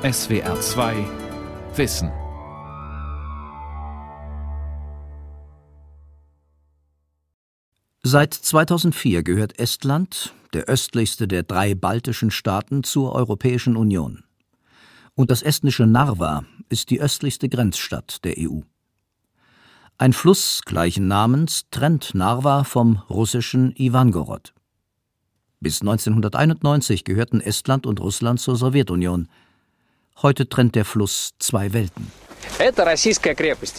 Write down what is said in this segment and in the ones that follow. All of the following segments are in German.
SWR 2 Wissen. Seit 2004 gehört Estland, der östlichste der drei baltischen Staaten, zur Europäischen Union. Und das estnische Narva ist die östlichste Grenzstadt der EU. Ein Fluss gleichen Namens trennt Narva vom russischen Ivangorod. Bis 1991 gehörten Estland und Russland zur Sowjetunion. Heute trennt der Fluss zwei Welten.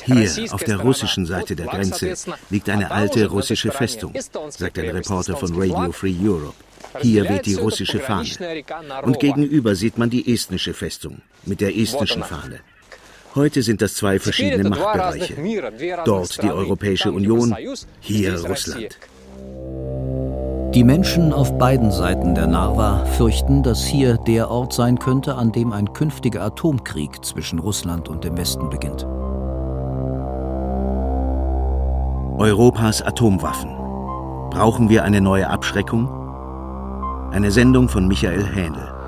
Hier auf der russischen Seite der Grenze liegt eine alte russische Festung, sagt ein Reporter von Radio Free Europe. Hier weht die russische Fahne. Und gegenüber sieht man die estnische Festung mit der estnischen Fahne. Heute sind das zwei verschiedene Machtbereiche. Dort die Europäische Union, hier Russland. Die Menschen auf beiden Seiten der Narva fürchten, dass hier der Ort sein könnte, an dem ein künftiger Atomkrieg zwischen Russland und dem Westen beginnt. Europas Atomwaffen. Brauchen wir eine neue Abschreckung? Eine Sendung von Michael Hähnel.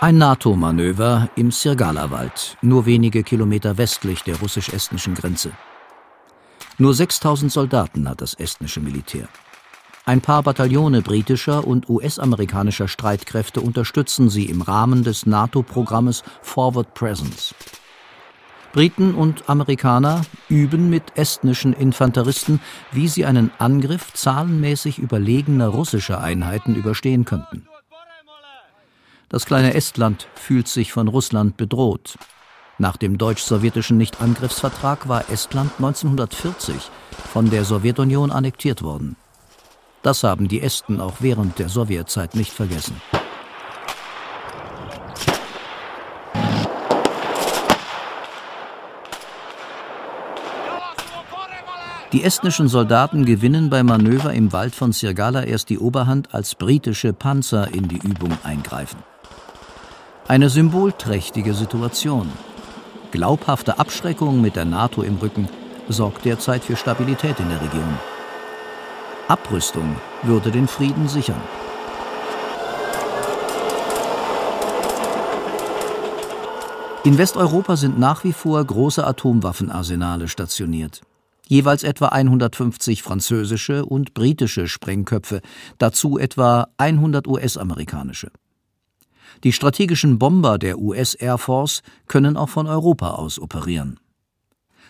Ein NATO-Manöver im Sirgala-Wald, nur wenige Kilometer westlich der russisch-estnischen Grenze. Nur 6000 Soldaten hat das estnische Militär. Ein paar Bataillone britischer und US-amerikanischer Streitkräfte unterstützen sie im Rahmen des NATO-Programmes Forward Presence. Briten und Amerikaner üben mit estnischen Infanteristen, wie sie einen Angriff zahlenmäßig überlegener russischer Einheiten überstehen könnten. Das kleine Estland fühlt sich von Russland bedroht. Nach dem deutsch-sowjetischen Nichtangriffsvertrag war Estland 1940 von der Sowjetunion annektiert worden. Das haben die Esten auch während der Sowjetzeit nicht vergessen. Die estnischen Soldaten gewinnen beim Manöver im Wald von Sirgala erst die Oberhand, als britische Panzer in die Übung eingreifen. Eine symbolträchtige Situation. Glaubhafte Abschreckung mit der NATO im Rücken sorgt derzeit für Stabilität in der Region. Abrüstung würde den Frieden sichern. In Westeuropa sind nach wie vor große Atomwaffenarsenale stationiert. Jeweils etwa 150 französische und britische Sprengköpfe, dazu etwa 100 US-amerikanische. Die strategischen Bomber der US Air Force können auch von Europa aus operieren.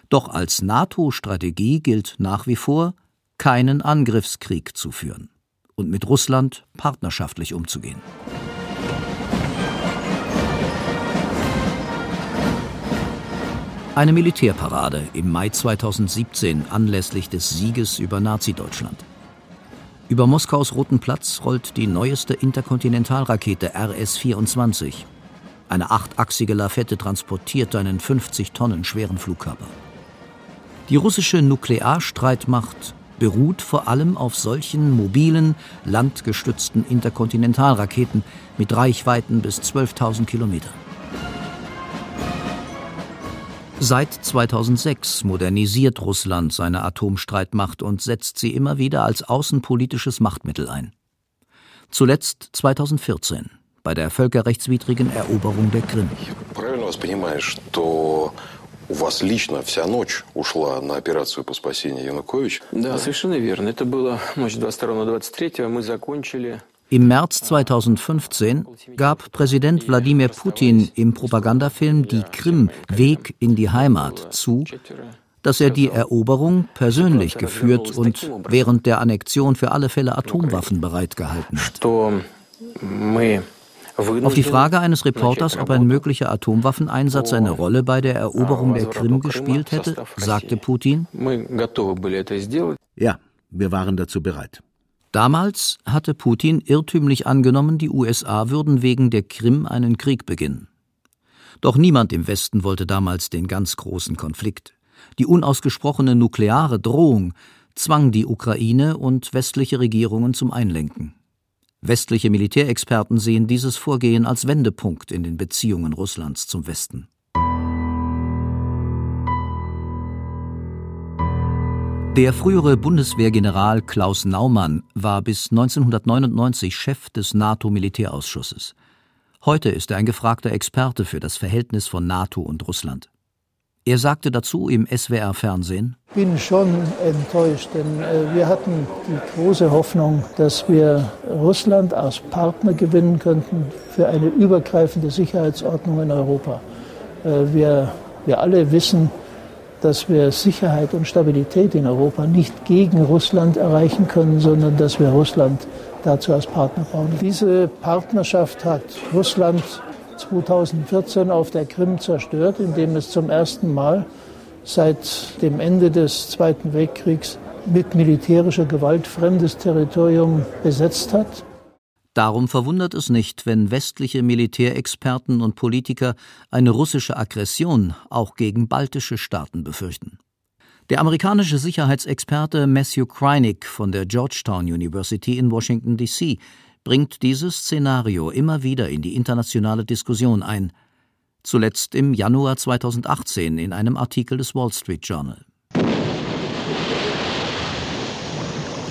Doch als NATO-Strategie gilt nach wie vor, keinen Angriffskrieg zu führen und mit Russland partnerschaftlich umzugehen. Eine Militärparade im Mai 2017 anlässlich des Sieges über Nazi-Deutschland. Über Moskaus Roten Platz rollt die neueste Interkontinentalrakete RS-24. Eine achtachsige Lafette transportiert einen 50 Tonnen schweren Flugkörper. Die russische Nuklearstreitmacht beruht vor allem auf solchen mobilen, landgestützten Interkontinentalraketen mit Reichweiten bis 12.000 Kilometer. Seit 2006 modernisiert Russland seine Atomstreitmacht und setzt sie immer wieder als außenpolitisches Machtmittel ein. Zuletzt 2014 bei der völkerrechtswidrigen Eroberung der Krim. У вас лично вся ночь ушла на операцию по спасению Януковича? Да, совершенно верно. Это была ночь 22 на 23. Мы закончили im März 2015 gab Präsident Wladimir Putin im Propagandafilm Die Krim Weg in die Heimat zu, dass er die Eroberung persönlich geführt und während der Annexion für alle Fälle Atomwaffen bereitgehalten hat. Auf die Frage eines Reporters, ob ein möglicher Atomwaffeneinsatz eine Rolle bei der Eroberung der Krim gespielt hätte, sagte Putin, ja, wir waren dazu bereit. Damals hatte Putin irrtümlich angenommen, die USA würden wegen der Krim einen Krieg beginnen. Doch niemand im Westen wollte damals den ganz großen Konflikt. Die unausgesprochene nukleare Drohung zwang die Ukraine und westliche Regierungen zum Einlenken. Westliche Militärexperten sehen dieses Vorgehen als Wendepunkt in den Beziehungen Russlands zum Westen. Der frühere Bundeswehrgeneral Klaus Naumann war bis 1999 Chef des NATO-Militärausschusses. Heute ist er ein gefragter Experte für das Verhältnis von NATO und Russland. Er sagte dazu im SWR-Fernsehen: Ich bin schon enttäuscht, denn äh, wir hatten die große Hoffnung, dass wir Russland als Partner gewinnen könnten für eine übergreifende Sicherheitsordnung in Europa. Äh, wir, wir alle wissen, dass wir Sicherheit und Stabilität in Europa nicht gegen Russland erreichen können, sondern dass wir Russland dazu als Partner brauchen. Diese Partnerschaft hat Russland 2014 auf der Krim zerstört, indem es zum ersten Mal seit dem Ende des Zweiten Weltkriegs mit militärischer Gewalt fremdes Territorium besetzt hat. Darum verwundert es nicht, wenn westliche Militärexperten und Politiker eine russische Aggression auch gegen baltische Staaten befürchten. Der amerikanische Sicherheitsexperte Matthew Kreinick von der Georgetown University in Washington, D.C. bringt dieses Szenario immer wieder in die internationale Diskussion ein, zuletzt im Januar 2018 in einem Artikel des Wall Street Journal.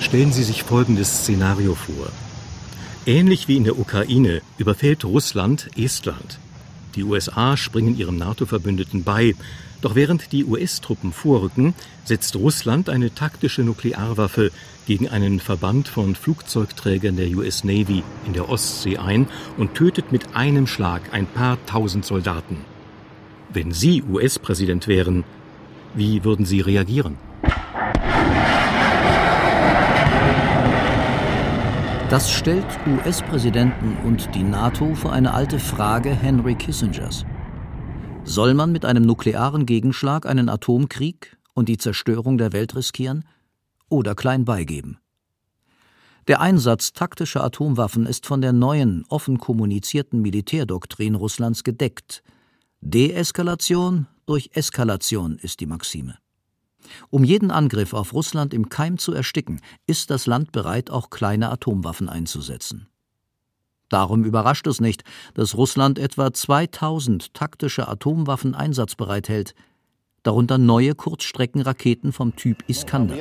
Stellen Sie sich folgendes Szenario vor. Ähnlich wie in der Ukraine überfällt Russland Estland. Die USA springen ihrem NATO-Verbündeten bei, doch während die US-Truppen vorrücken, setzt Russland eine taktische Nuklearwaffe gegen einen Verband von Flugzeugträgern der US Navy in der Ostsee ein und tötet mit einem Schlag ein paar tausend Soldaten. Wenn Sie US-Präsident wären, wie würden Sie reagieren? Das stellt US-Präsidenten und die NATO vor eine alte Frage Henry Kissingers. Soll man mit einem nuklearen Gegenschlag einen Atomkrieg und die Zerstörung der Welt riskieren oder klein beigeben? Der Einsatz taktischer Atomwaffen ist von der neuen, offen kommunizierten Militärdoktrin Russlands gedeckt. Deeskalation durch Eskalation ist die Maxime. Um jeden Angriff auf Russland im Keim zu ersticken, ist das Land bereit, auch kleine Atomwaffen einzusetzen. Darum überrascht es nicht, dass Russland etwa 2000 taktische Atomwaffen einsatzbereit hält, darunter neue Kurzstreckenraketen vom Typ Iskander.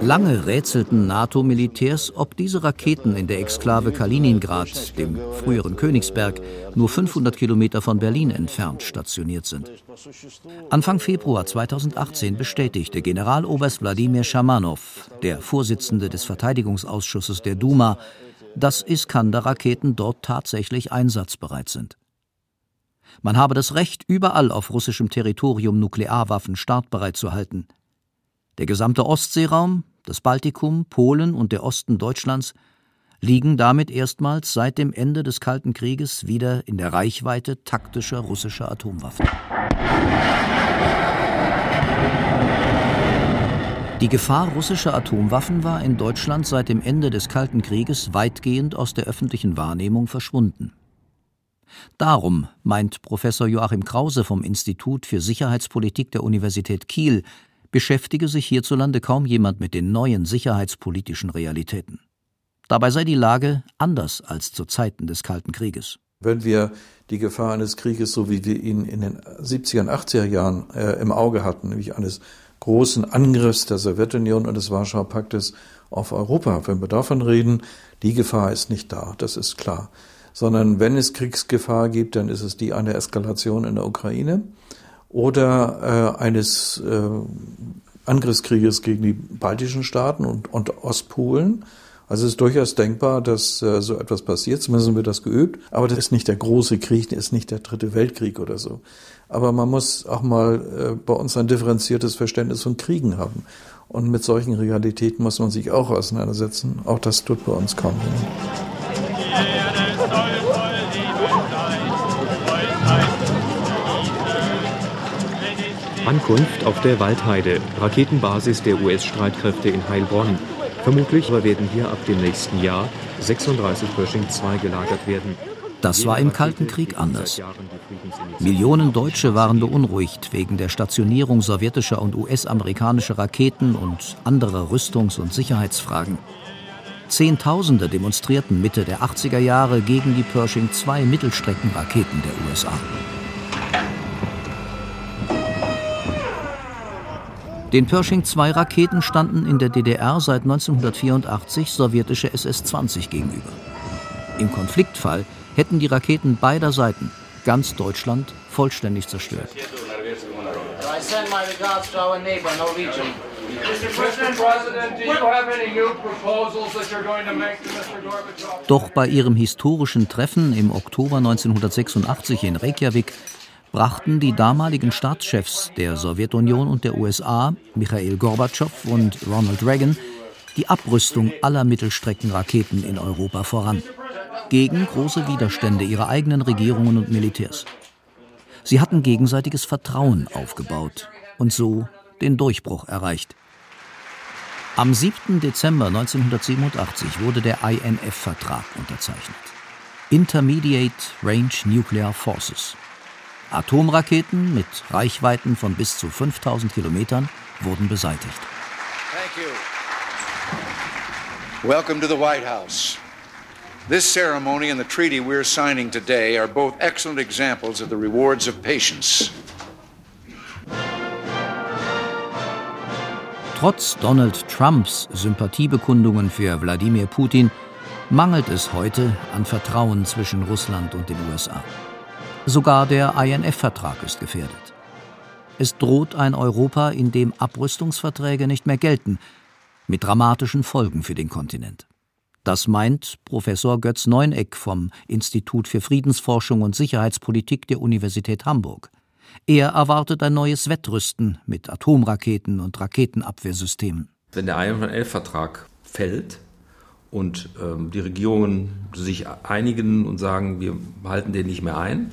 Lange rätselten NATO-Militärs, ob diese Raketen in der Exklave Kaliningrad, dem früheren Königsberg, nur 500 Kilometer von Berlin entfernt stationiert sind. Anfang Februar 2018 bestätigte Generaloberst Wladimir Schamanow, der Vorsitzende des Verteidigungsausschusses der Duma, dass Iskander-Raketen dort tatsächlich einsatzbereit sind. Man habe das Recht, überall auf russischem Territorium Nuklearwaffen startbereit zu halten. Der gesamte Ostseeraum, das Baltikum, Polen und der Osten Deutschlands liegen damit erstmals seit dem Ende des Kalten Krieges wieder in der Reichweite taktischer russischer Atomwaffen. Die Gefahr russischer Atomwaffen war in Deutschland seit dem Ende des Kalten Krieges weitgehend aus der öffentlichen Wahrnehmung verschwunden. Darum, meint Professor Joachim Krause vom Institut für Sicherheitspolitik der Universität Kiel, beschäftige sich hierzulande kaum jemand mit den neuen sicherheitspolitischen Realitäten. Dabei sei die Lage anders als zu Zeiten des Kalten Krieges. Wenn wir die Gefahr eines Krieges, so wie wir ihn in den 70er und 80er Jahren äh, im Auge hatten, nämlich eines großen Angriffs der Sowjetunion und des Warschauer Paktes auf Europa. Wenn wir davon reden, die Gefahr ist nicht da, das ist klar. Sondern wenn es Kriegsgefahr gibt, dann ist es die einer Eskalation in der Ukraine oder äh, eines äh, Angriffskrieges gegen die baltischen Staaten und, und Ostpolen. Also es ist durchaus denkbar, dass äh, so etwas passiert. Zumindest wird das geübt. Aber das ist nicht der große Krieg, das ist nicht der dritte Weltkrieg oder so. Aber man muss auch mal äh, bei uns ein differenziertes Verständnis von Kriegen haben. Und mit solchen Realitäten muss man sich auch auseinandersetzen. Auch das tut bei uns kaum jemand. Ankunft auf der Waldheide, Raketenbasis der US-Streitkräfte in Heilbronn. Vermutlich werden hier ab dem nächsten Jahr 36 Pershing 2 gelagert werden. Das war im Kalten Krieg anders. Millionen Deutsche waren beunruhigt wegen der Stationierung sowjetischer und US-amerikanischer Raketen und anderer Rüstungs- und Sicherheitsfragen. Zehntausende demonstrierten Mitte der 80er Jahre gegen die Pershing 2 Mittelstreckenraketen der USA. Den Pershing 2 Raketen standen in der DDR seit 1984 sowjetische SS-20 gegenüber. Im Konfliktfall hätten die Raketen beider Seiten ganz Deutschland vollständig zerstört. Doch bei ihrem historischen Treffen im Oktober 1986 in Reykjavik brachten die damaligen Staatschefs der Sowjetunion und der USA, Michail Gorbatschow und Ronald Reagan, die Abrüstung aller Mittelstreckenraketen in Europa voran, gegen große Widerstände ihrer eigenen Regierungen und Militärs. Sie hatten gegenseitiges Vertrauen aufgebaut und so den Durchbruch erreicht. Am 7. Dezember 1987 wurde der INF-Vertrag unterzeichnet. Intermediate Range Nuclear Forces. Atomraketen mit Reichweiten von bis zu 5000 Kilometern wurden beseitigt. Welcome to the White House. This ceremony and the treaty we're signing today are both excellent examples of the rewards of patience. Trotz Donald Trumps Sympathiebekundungen für Wladimir Putin mangelt es heute an Vertrauen zwischen Russland und den USA. Sogar der INF-Vertrag ist gefährdet. Es droht ein Europa, in dem Abrüstungsverträge nicht mehr gelten, mit dramatischen Folgen für den Kontinent. Das meint Professor Götz Neuneck vom Institut für Friedensforschung und Sicherheitspolitik der Universität Hamburg. Er erwartet ein neues Wettrüsten mit Atomraketen und Raketenabwehrsystemen. Wenn der INF-Vertrag fällt und ähm, die Regierungen sich einigen und sagen, wir halten den nicht mehr ein,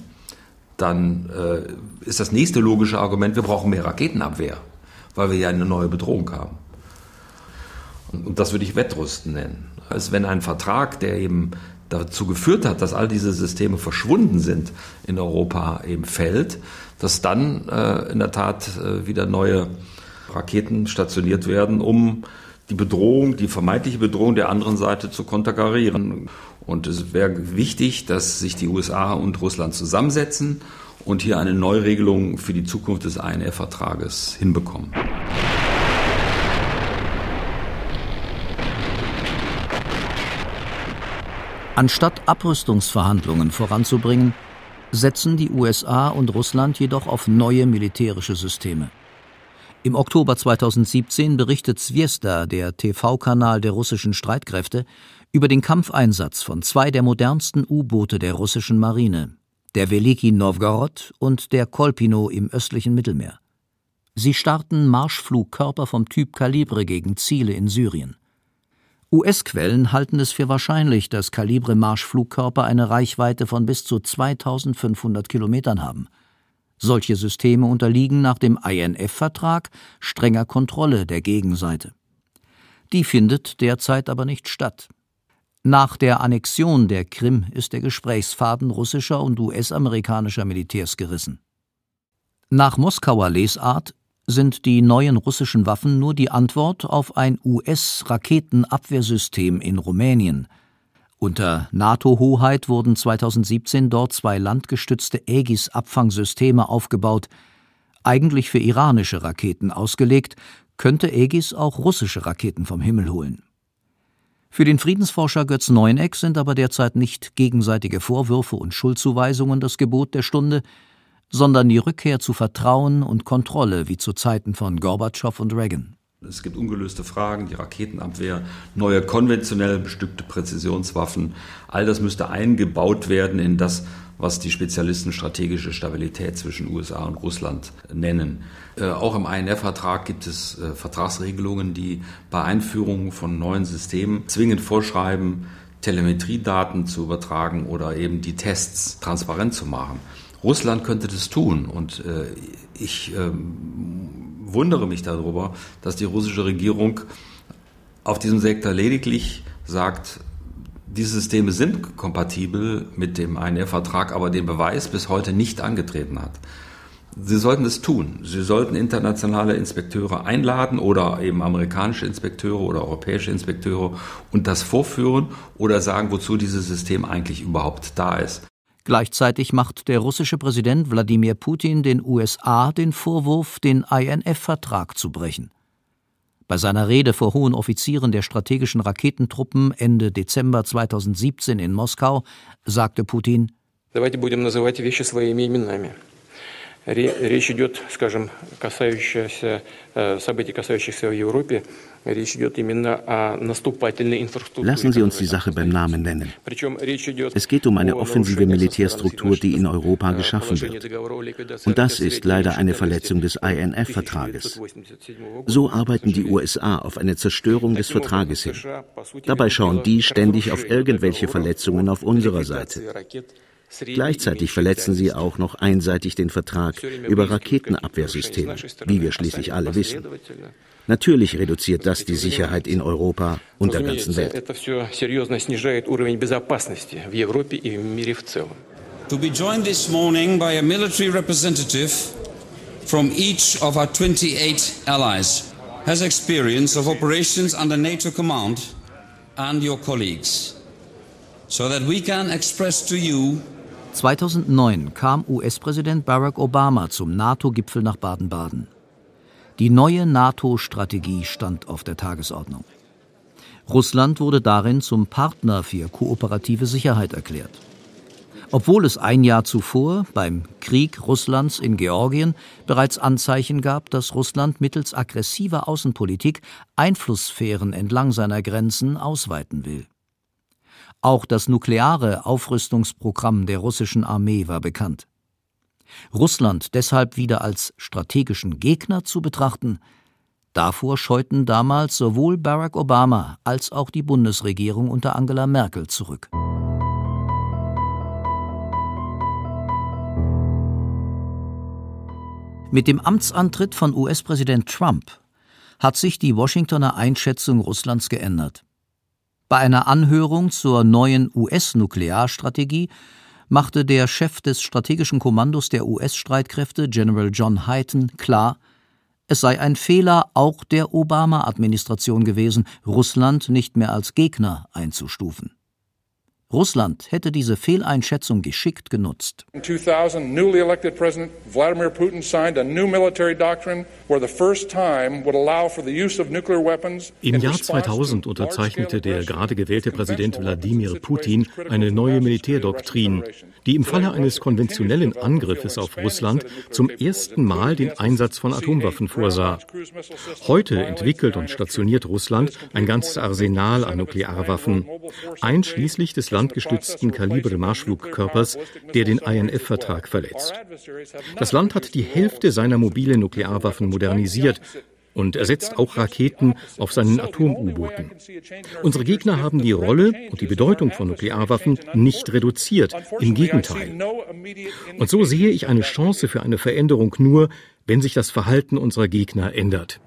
dann äh, ist das nächste logische Argument, wir brauchen mehr Raketenabwehr, weil wir ja eine neue Bedrohung haben. Und das würde ich Wettrüsten nennen. Als wenn ein Vertrag, der eben dazu geführt hat, dass all diese Systeme verschwunden sind in Europa, eben fällt, dass dann äh, in der Tat äh, wieder neue Raketen stationiert werden, um die Bedrohung, die vermeintliche Bedrohung der anderen Seite zu konterkarieren. Und es wäre wichtig, dass sich die USA und Russland zusammensetzen und hier eine Neuregelung für die Zukunft des INF-Vertrages hinbekommen. Anstatt Abrüstungsverhandlungen voranzubringen, setzen die USA und Russland jedoch auf neue militärische Systeme. Im Oktober 2017 berichtet Zwiesta, der TV-Kanal der russischen Streitkräfte, über den Kampfeinsatz von zwei der modernsten U-Boote der russischen Marine, der Veliki Novgorod und der Kolpino im östlichen Mittelmeer. Sie starten Marschflugkörper vom Typ Kalibre gegen Ziele in Syrien. US-Quellen halten es für wahrscheinlich, dass Kalibre-Marschflugkörper eine Reichweite von bis zu 2500 Kilometern haben. Solche Systeme unterliegen nach dem INF-Vertrag strenger Kontrolle der Gegenseite. Die findet derzeit aber nicht statt. Nach der Annexion der Krim ist der Gesprächsfaden russischer und US-amerikanischer Militärs gerissen. Nach Moskauer Lesart sind die neuen russischen Waffen nur die Antwort auf ein US-Raketenabwehrsystem in Rumänien. Unter NATO-Hoheit wurden 2017 dort zwei landgestützte Aegis-Abfangsysteme aufgebaut. Eigentlich für iranische Raketen ausgelegt, könnte Aegis auch russische Raketen vom Himmel holen. Für den Friedensforscher Götz Neuneck sind aber derzeit nicht gegenseitige Vorwürfe und Schuldzuweisungen das Gebot der Stunde, sondern die Rückkehr zu Vertrauen und Kontrolle wie zu Zeiten von Gorbatschow und Reagan. Es gibt ungelöste Fragen, die Raketenabwehr, neue konventionell bestückte Präzisionswaffen. All das müsste eingebaut werden in das, was die Spezialisten strategische Stabilität zwischen USA und Russland nennen. Äh, auch im INF-Vertrag gibt es äh, Vertragsregelungen, die bei Einführung von neuen Systemen zwingend vorschreiben, Telemetriedaten zu übertragen oder eben die Tests transparent zu machen. Russland könnte das tun und äh, ich ähm, wundere mich darüber, dass die russische Regierung auf diesem Sektor lediglich sagt, diese Systeme sind kompatibel mit dem INF-Vertrag, aber den Beweis bis heute nicht angetreten hat. Sie sollten es tun. Sie sollten internationale Inspekteure einladen oder eben amerikanische Inspekteure oder europäische Inspekteure und das vorführen oder sagen, wozu dieses System eigentlich überhaupt da ist. Gleichzeitig macht der russische Präsident Wladimir Putin den USA den Vorwurf, den INF-Vertrag zu brechen. Bei seiner Rede vor hohen Offizieren der strategischen Raketentruppen Ende Dezember 2017 in Moskau sagte Putin: Давайте будем называть вещи своими именами. Речь идет, скажем, касающихся событий, касающихся в Европе, Lassen Sie uns die Sache beim Namen nennen. Es geht um eine offensive Militärstruktur, die in Europa geschaffen wird. Und das ist leider eine Verletzung des INF-Vertrages. So arbeiten die USA auf eine Zerstörung des Vertrages hin. Dabei schauen die ständig auf irgendwelche Verletzungen auf unserer Seite. Gleichzeitig verletzen sie auch noch einseitig den Vertrag über Raketenabwehrsysteme, wie wir schließlich alle wissen. Natürlich reduziert das die Sicherheit in Europa und der ganzen Welt. To be joined this morning by a military representative from each of our 28 allies has experience of operations under NATO command and your colleagues, so that we can express to you 2009 kam US-Präsident Barack Obama zum NATO-Gipfel nach Baden-Baden. Die neue NATO-Strategie stand auf der Tagesordnung. Russland wurde darin zum Partner für kooperative Sicherheit erklärt. Obwohl es ein Jahr zuvor beim Krieg Russlands in Georgien bereits Anzeichen gab, dass Russland mittels aggressiver Außenpolitik Einflusssphären entlang seiner Grenzen ausweiten will. Auch das nukleare Aufrüstungsprogramm der russischen Armee war bekannt. Russland deshalb wieder als strategischen Gegner zu betrachten, davor scheuten damals sowohl Barack Obama als auch die Bundesregierung unter Angela Merkel zurück. Mit dem Amtsantritt von US-Präsident Trump hat sich die Washingtoner Einschätzung Russlands geändert. Bei einer Anhörung zur neuen US-Nuklearstrategie machte der Chef des strategischen Kommandos der US-Streitkräfte, General John Hyten, klar, es sei ein Fehler auch der Obama-Administration gewesen, Russland nicht mehr als Gegner einzustufen. Russland hätte diese Fehleinschätzung geschickt genutzt. In 2000, newly elected President Vladimir Putin signed a new military doctrine where the first time would allow for the use of nuclear weapons. Im Jahr 2000 unterzeichnete der gerade gewählte Präsident Wladimir Putin eine neue Militärdoktrin, die im Falle eines konventionellen Angriffes auf Russland zum ersten Mal den Einsatz von Atomwaffen vorsah. Heute entwickelt und stationiert Russland ein ganzes Arsenal an Nuklearwaffen, einschließlich des landgestützten Kalibre-Marschflugkörpers, der den INF-Vertrag verletzt. Das Land hat die Hälfte seiner mobilen Nuklearwaffen modernisiert und ersetzt auch Raketen auf seinen Atom-U-Booten. Unsere Gegner haben die Rolle und die Bedeutung von Nuklearwaffen nicht reduziert, im Gegenteil. Und so sehe ich eine Chance für eine Veränderung nur, wenn sich das Verhalten unserer Gegner ändert.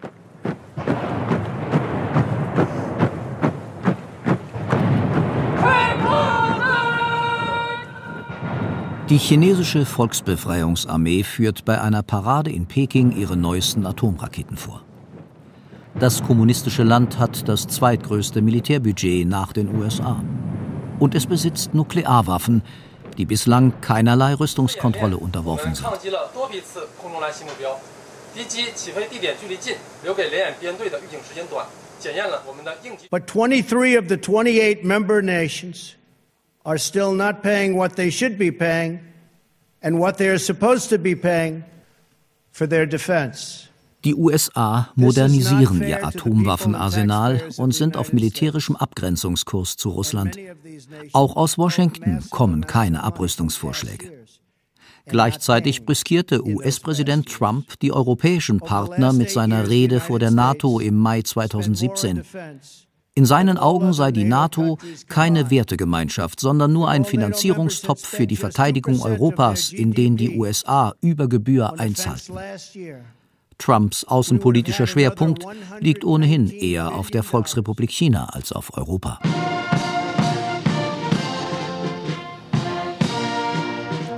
Die chinesische Volksbefreiungsarmee führt bei einer Parade in Peking ihre neuesten Atomraketen vor. Das kommunistische Land hat das zweitgrößte Militärbudget nach den USA. Und es besitzt Nuklearwaffen, die bislang keinerlei Rüstungskontrolle unterworfen sind. But 23 of the 28 member nations are still not paying what they should be paying and what they are supposed to be paying for their defense. Die USA modernisieren ihr Atomwaffenarsenal und sind auf militärischem Abgrenzungskurs zu Russland. Auch aus Washington kommen keine Abrüstungsvorschläge. Gleichzeitig brüskierte US-Präsident Trump die europäischen Partner mit seiner Rede vor der NATO im Mai 2017. In seinen Augen sei die NATO keine Wertegemeinschaft, sondern nur ein Finanzierungstopf für die Verteidigung Europas, in den die USA über Gebühr einzahlten. Trumps außenpolitischer Schwerpunkt liegt ohnehin eher auf der Volksrepublik China als auf Europa.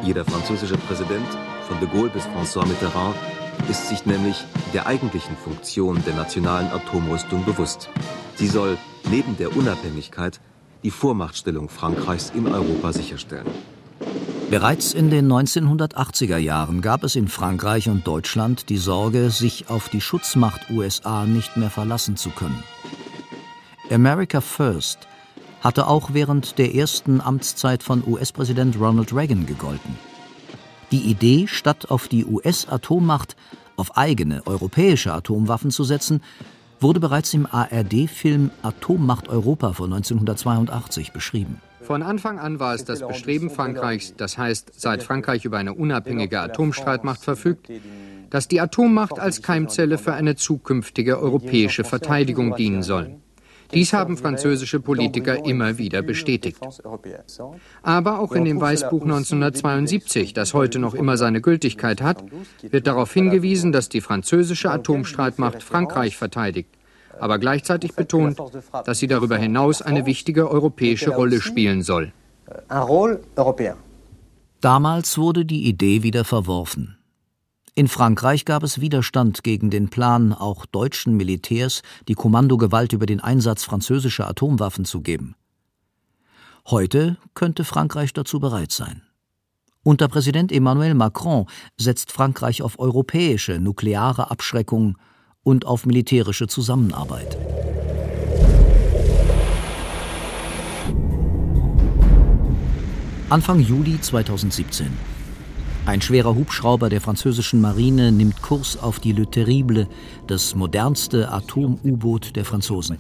Jeder französische Präsident, von de Gaulle bis François Mitterrand, ist sich nämlich der eigentlichen Funktion der nationalen Atomrüstung bewusst. Sie soll neben der Unabhängigkeit die Vormachtstellung Frankreichs in Europa sicherstellen. Bereits in den 1980er Jahren gab es in Frankreich und Deutschland die Sorge, sich auf die Schutzmacht USA nicht mehr verlassen zu können. America First hatte auch während der ersten Amtszeit von US-Präsident Ronald Reagan gegolten. Die Idee, statt auf die US-Atommacht auf eigene europäische Atomwaffen zu setzen, wurde bereits im ARD-Film Atommacht Europa von 1982 beschrieben. Von Anfang an war es das Bestreben Frankreichs, das heißt, seit Frankreich über eine unabhängige Atomstreitmacht verfügt, dass die Atommacht als Keimzelle für eine zukünftige europäische Verteidigung dienen soll. Dies haben französische Politiker immer wieder bestätigt. Aber auch in dem Weißbuch 1972, das heute noch immer seine Gültigkeit hat, wird darauf hingewiesen, dass die französische Atomstreitmacht Frankreich verteidigt, aber gleichzeitig betont, dass sie darüber hinaus eine wichtige europäische Rolle spielen soll. Damals wurde die Idee wieder verworfen. In Frankreich gab es Widerstand gegen den Plan, auch deutschen Militärs die Kommandogewalt über den Einsatz französischer Atomwaffen zu geben. Heute könnte Frankreich dazu bereit sein. Unter Präsident Emmanuel Macron setzt Frankreich auf europäische nukleare Abschreckung und auf militärische Zusammenarbeit. Anfang Juli 2017 ein schwerer Hubschrauber der französischen Marine nimmt Kurs auf die Le Terrible, das modernste Atom-U-Boot der Franzosen.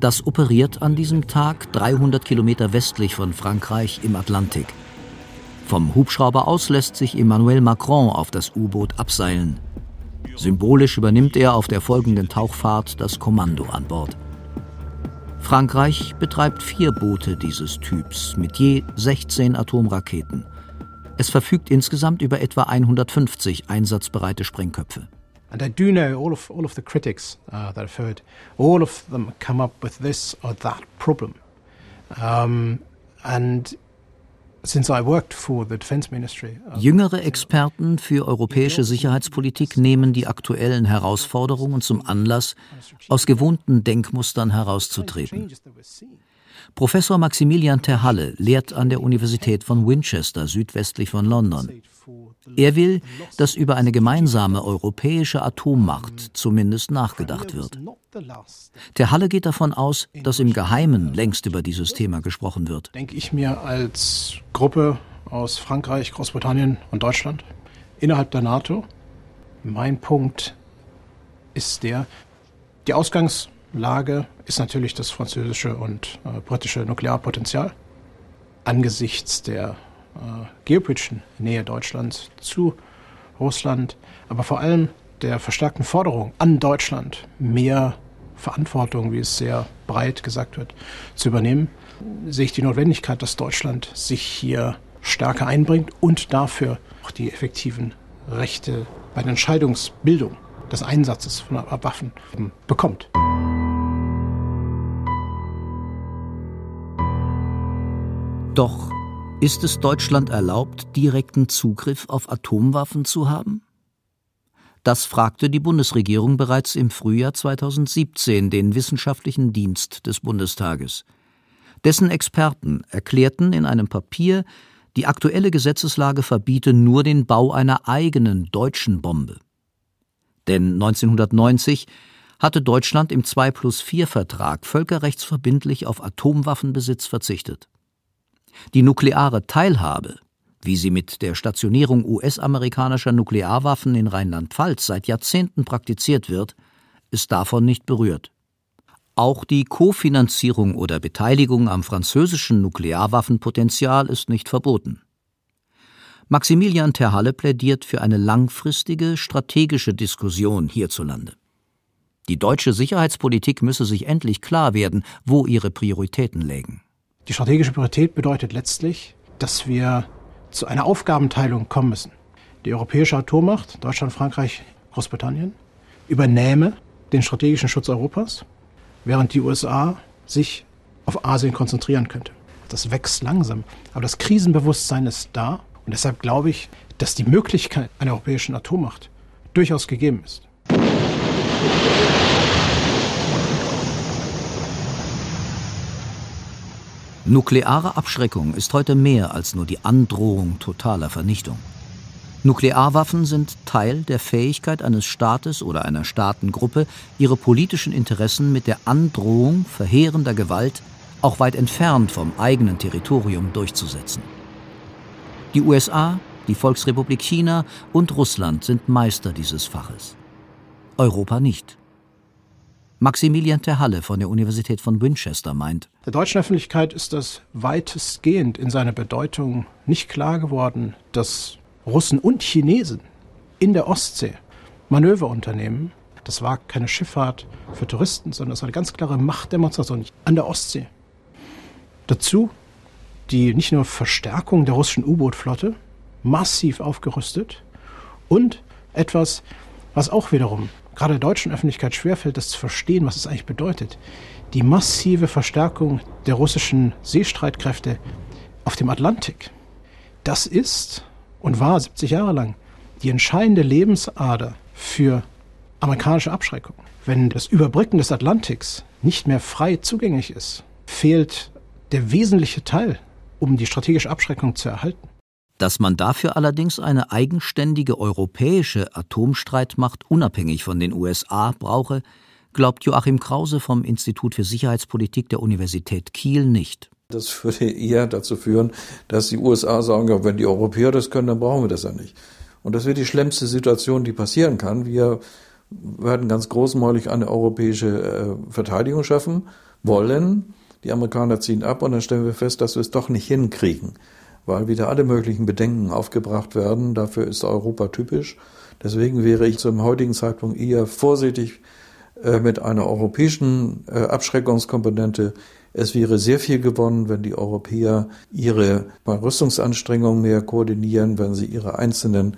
Das operiert an diesem Tag 300 Kilometer westlich von Frankreich im Atlantik. Vom Hubschrauber aus lässt sich Emmanuel Macron auf das U-Boot abseilen. Symbolisch übernimmt er auf der folgenden Tauchfahrt das Kommando an Bord. Frankreich betreibt vier Boote dieses Typs mit je 16 Atomraketen. Es verfügt insgesamt über etwa 150 einsatzbereite Sprengköpfe. And I do know all of all of the critics uh, that I've heard, all of them come up with this or that problem. Um, and uh, Jüngere Experten für europäische Sicherheitspolitik nehmen die aktuellen Herausforderungen zum Anlass, aus gewohnten Denkmustern herauszutreten. Professor Maximilian Terhalle lehrt an der Universität von Winchester südwestlich von London. Er will, dass über eine gemeinsame europäische Atommacht zumindest nachgedacht wird. Terhalle geht davon aus, dass im Geheimen längst über dieses Thema gesprochen wird. Denke ich mir als Gruppe aus Frankreich, Großbritannien und Deutschland innerhalb der NATO. Mein Punkt ist der, die Ausgangs Lage ist natürlich das französische und äh, britische Nuklearpotenzial. Angesichts der äh, geopolitischen Nähe Deutschlands zu Russland, aber vor allem der verstärkten Forderung an Deutschland, mehr Verantwortung, wie es sehr breit gesagt wird, zu übernehmen, sehe ich die Notwendigkeit, dass Deutschland sich hier stärker einbringt und dafür auch die effektiven Rechte bei der Entscheidungsbildung des Einsatzes von Waffen bekommt. Doch ist es Deutschland erlaubt, direkten Zugriff auf Atomwaffen zu haben? Das fragte die Bundesregierung bereits im Frühjahr 2017 den Wissenschaftlichen Dienst des Bundestages. Dessen Experten erklärten in einem Papier, die aktuelle Gesetzeslage verbiete nur den Bau einer eigenen deutschen Bombe. Denn 1990 hatte Deutschland im 2 plus 4 Vertrag völkerrechtsverbindlich auf Atomwaffenbesitz verzichtet. Die nukleare Teilhabe, wie sie mit der Stationierung US-amerikanischer Nuklearwaffen in Rheinland-Pfalz seit Jahrzehnten praktiziert wird, ist davon nicht berührt. Auch die Kofinanzierung oder Beteiligung am französischen Nuklearwaffenpotenzial ist nicht verboten. Maximilian Terhalle plädiert für eine langfristige strategische Diskussion hierzulande. Die deutsche Sicherheitspolitik müsse sich endlich klar werden, wo ihre Prioritäten lägen. Die strategische Priorität bedeutet letztlich, dass wir zu einer Aufgabenteilung kommen müssen. Die europäische Atommacht, Deutschland, Frankreich, Großbritannien, übernehme den strategischen Schutz Europas, während die USA sich auf Asien konzentrieren könnte. Das wächst langsam, aber das Krisenbewusstsein ist da und deshalb glaube ich, dass die Möglichkeit einer europäischen Atommacht durchaus gegeben ist. Nukleare Abschreckung ist heute mehr als nur die Androhung totaler Vernichtung. Nuklearwaffen sind Teil der Fähigkeit eines Staates oder einer Staatengruppe, ihre politischen Interessen mit der Androhung verheerender Gewalt auch weit entfernt vom eigenen Territorium durchzusetzen. Die USA, die Volksrepublik China und Russland sind Meister dieses Faches. Europa nicht. Maximilian Terhalle von der Universität von Winchester meint, der deutschen Öffentlichkeit ist das weitestgehend in seiner Bedeutung nicht klar geworden, dass Russen und Chinesen in der Ostsee Manöver unternehmen. Das war keine Schifffahrt für Touristen, sondern es war eine ganz klare Machtdemonstration an der Ostsee. Dazu die nicht nur Verstärkung der russischen U-Boot-Flotte, massiv aufgerüstet und etwas, was auch wiederum gerade der deutschen Öffentlichkeit schwerfällt, das zu verstehen, was es eigentlich bedeutet. Die massive Verstärkung der russischen Seestreitkräfte auf dem Atlantik. Das ist und war 70 Jahre lang die entscheidende Lebensader für amerikanische Abschreckung. Wenn das Überbrücken des Atlantiks nicht mehr frei zugänglich ist, fehlt der wesentliche Teil, um die strategische Abschreckung zu erhalten. Dass man dafür allerdings eine eigenständige europäische Atomstreitmacht unabhängig von den USA brauche, glaubt Joachim Krause vom Institut für Sicherheitspolitik der Universität Kiel nicht. Das würde eher dazu führen, dass die USA sagen, ja, wenn die Europäer das können, dann brauchen wir das ja nicht. Und das wäre die schlimmste Situation, die passieren kann. Wir werden ganz großmäulig eine europäische äh, Verteidigung schaffen wollen. Die Amerikaner ziehen ab und dann stellen wir fest, dass wir es doch nicht hinkriegen weil wieder alle möglichen Bedenken aufgebracht werden. Dafür ist Europa typisch. Deswegen wäre ich zum heutigen Zeitpunkt eher vorsichtig äh, mit einer europäischen äh, Abschreckungskomponente. Es wäre sehr viel gewonnen, wenn die Europäer ihre Rüstungsanstrengungen mehr koordinieren, wenn sie ihre einzelnen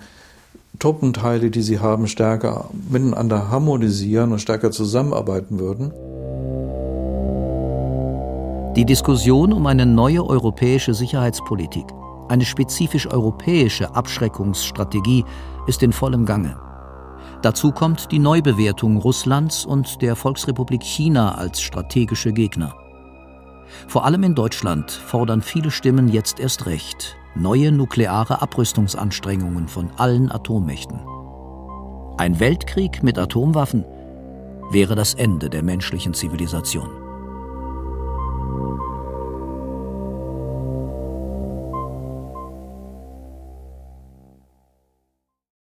Truppenteile, die sie haben, stärker miteinander harmonisieren und stärker zusammenarbeiten würden. Die Diskussion um eine neue europäische Sicherheitspolitik, eine spezifisch europäische Abschreckungsstrategie ist in vollem Gange. Dazu kommt die Neubewertung Russlands und der Volksrepublik China als strategische Gegner. Vor allem in Deutschland fordern viele Stimmen jetzt erst recht neue nukleare Abrüstungsanstrengungen von allen Atommächten. Ein Weltkrieg mit Atomwaffen wäre das Ende der menschlichen Zivilisation.